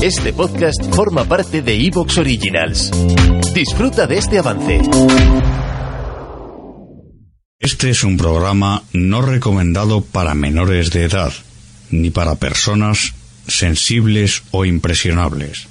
Este podcast forma parte de Evox Originals. Disfruta de este avance. Este es un programa no recomendado para menores de edad, ni para personas sensibles o impresionables.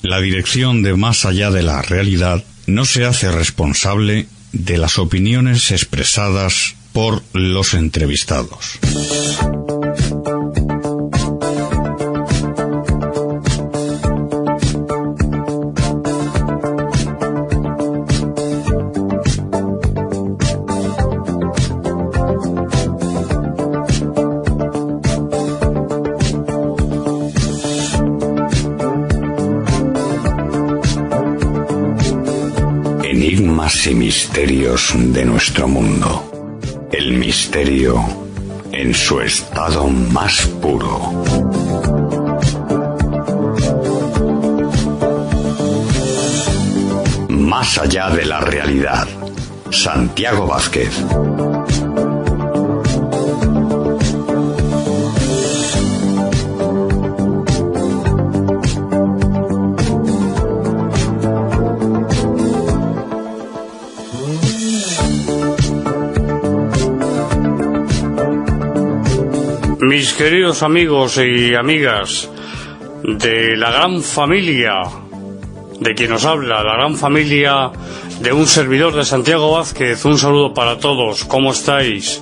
La dirección de Más allá de la realidad no se hace responsable de las opiniones expresadas por los entrevistados. Y misterios de nuestro mundo. El misterio en su estado más puro. Más allá de la realidad. Santiago Vázquez. Mis queridos amigos y amigas de la gran familia de quien nos habla, la gran familia de un servidor de Santiago Vázquez, un saludo para todos, ¿cómo estáis?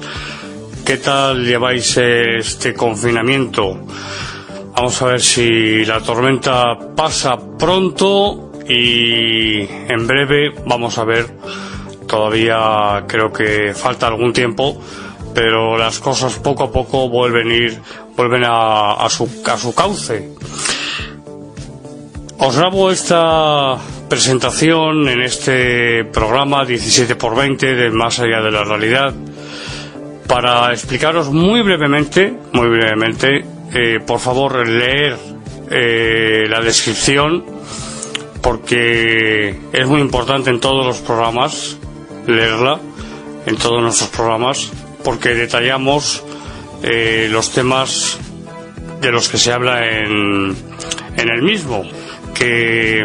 ¿Qué tal lleváis este confinamiento? Vamos a ver si la tormenta pasa pronto y en breve vamos a ver, todavía creo que falta algún tiempo, pero las cosas poco a poco vuelven ir, a, su, cauce. Os grabo esta presentación en este programa 17 por 20 de Más allá de la realidad para explicaros muy brevemente, muy brevemente, eh, por favor leer eh, la descripción porque es muy importante en todos los programas leerla, en todos nuestros programas porque detallamos eh, los temas de los que se habla en, en el mismo. Que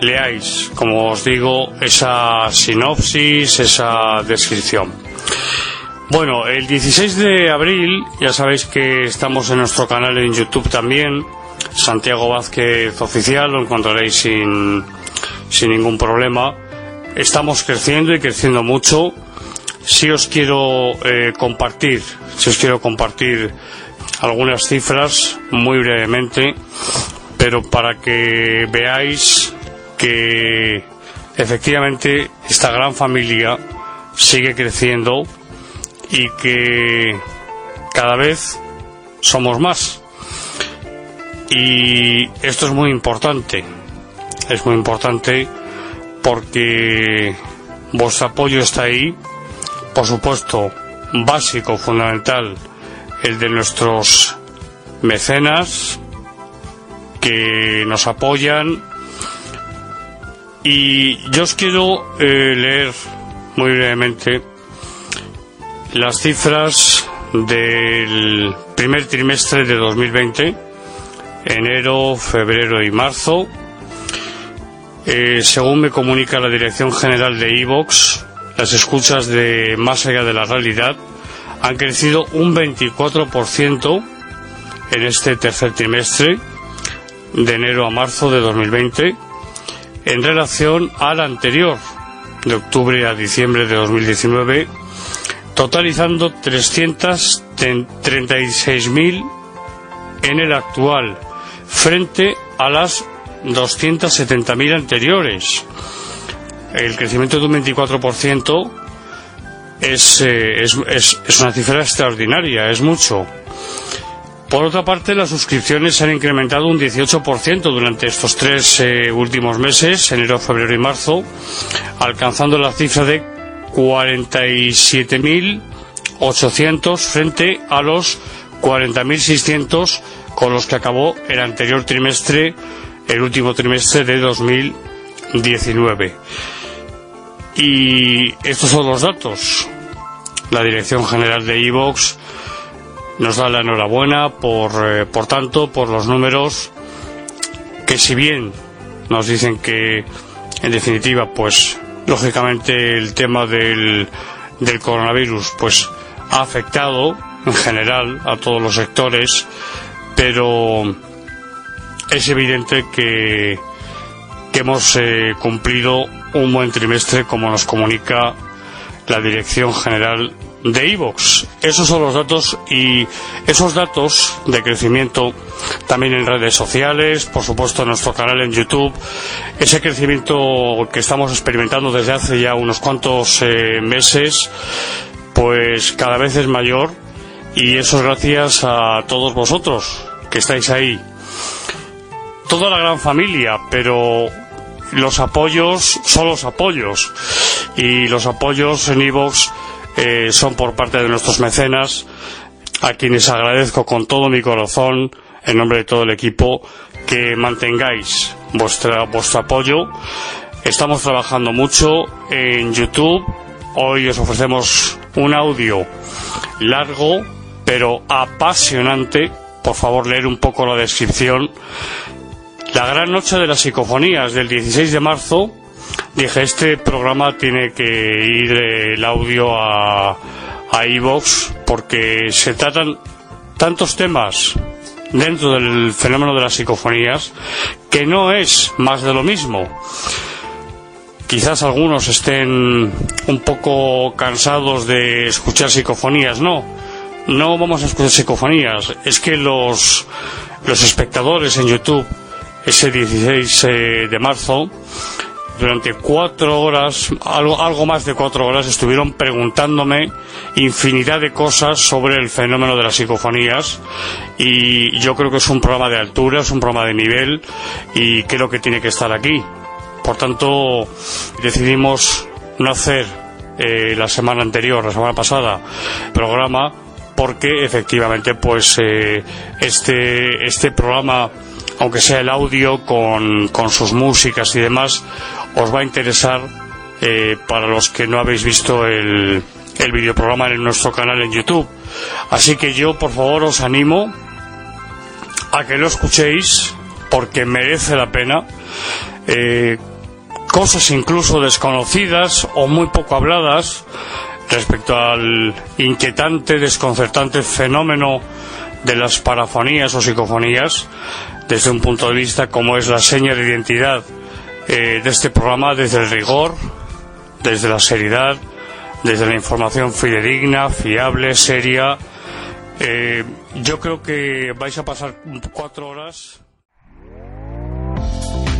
leáis, como os digo, esa sinopsis, esa descripción. Bueno, el 16 de abril, ya sabéis que estamos en nuestro canal en YouTube también, Santiago Vázquez Oficial, lo encontraréis sin, sin ningún problema. Estamos creciendo y creciendo mucho si os quiero eh, compartir, si os quiero compartir algunas cifras muy brevemente, pero para que veáis que efectivamente esta gran familia sigue creciendo y que cada vez somos más. Y esto es muy importante, es muy importante porque vuestro apoyo está ahí por supuesto, básico, fundamental, el de nuestros mecenas que nos apoyan. Y yo os quiero eh, leer muy brevemente las cifras del primer trimestre de 2020, enero, febrero y marzo. Eh, según me comunica la Dirección General de IVOX, las escuchas de Más allá de la realidad han crecido un 24% en este tercer trimestre, de enero a marzo de 2020, en relación al anterior, de octubre a diciembre de 2019, totalizando 336.000 en el actual, frente a las 270.000 anteriores el crecimiento de un 24% es, eh, es, es, es, una cifra extraordinaria, es mucho. Por otra parte, las suscripciones se han incrementado un 18% durante estos tres eh, últimos meses, enero, febrero y marzo, alcanzando la cifra de 47.800 frente a los 40.600 con los que acabó el anterior trimestre, el último trimestre de 2019. Y estos son los datos. La Dirección General de Ivox nos da la enhorabuena por, eh, por tanto, por los números que si bien nos dicen que en definitiva pues lógicamente el tema del, del coronavirus pues ha afectado en general a todos los sectores pero es evidente que, que hemos eh, cumplido un buen trimestre como nos comunica la Dirección General de iVox. Esos son los datos y esos datos de crecimiento también en redes sociales, por supuesto en nuestro canal en YouTube, ese crecimiento que estamos experimentando desde hace ya unos cuantos eh, meses, pues cada vez es mayor y eso es gracias a todos vosotros que estáis ahí. Toda la gran familia, pero los apoyos son los apoyos y los apoyos en iVox eh, son por parte de nuestros mecenas, a quienes agradezco con todo mi corazón, en nombre de todo el equipo, que mantengáis vuestra, vuestro apoyo. Estamos trabajando mucho en YouTube. Hoy os ofrecemos un audio largo, pero apasionante. Por favor, leer un poco la descripción. La gran noche de las psicofonías del 16 de marzo dije, este programa tiene que ir el audio a, a iVox porque se tratan tantos temas dentro del fenómeno de las psicofonías que no es más de lo mismo. Quizás algunos estén un poco cansados de escuchar psicofonías, no. No vamos a escuchar psicofonías, es que los, los espectadores en YouTube ese 16 eh, de marzo durante cuatro horas, algo, algo más de cuatro horas, estuvieron preguntándome infinidad de cosas sobre el fenómeno de las psicofonías y yo creo que es un programa de altura, es un programa de nivel y creo que tiene que estar aquí. Por tanto, decidimos no hacer eh, la semana anterior, la semana pasada, programa porque efectivamente pues eh, este, este programa aunque sea el audio con, con sus músicas y demás, os va a interesar eh, para los que no habéis visto el, el videoprograma en nuestro canal en YouTube. Así que yo, por favor, os animo a que lo escuchéis porque merece la pena. Eh, cosas incluso desconocidas o muy poco habladas respecto al inquietante, desconcertante fenómeno de las parafonías o psicofonías desde un punto de vista como es la seña de identidad eh, de este programa desde el rigor, desde la seriedad, desde la información fidedigna, fiable, seria. Eh, yo creo que vais a pasar cuatro horas.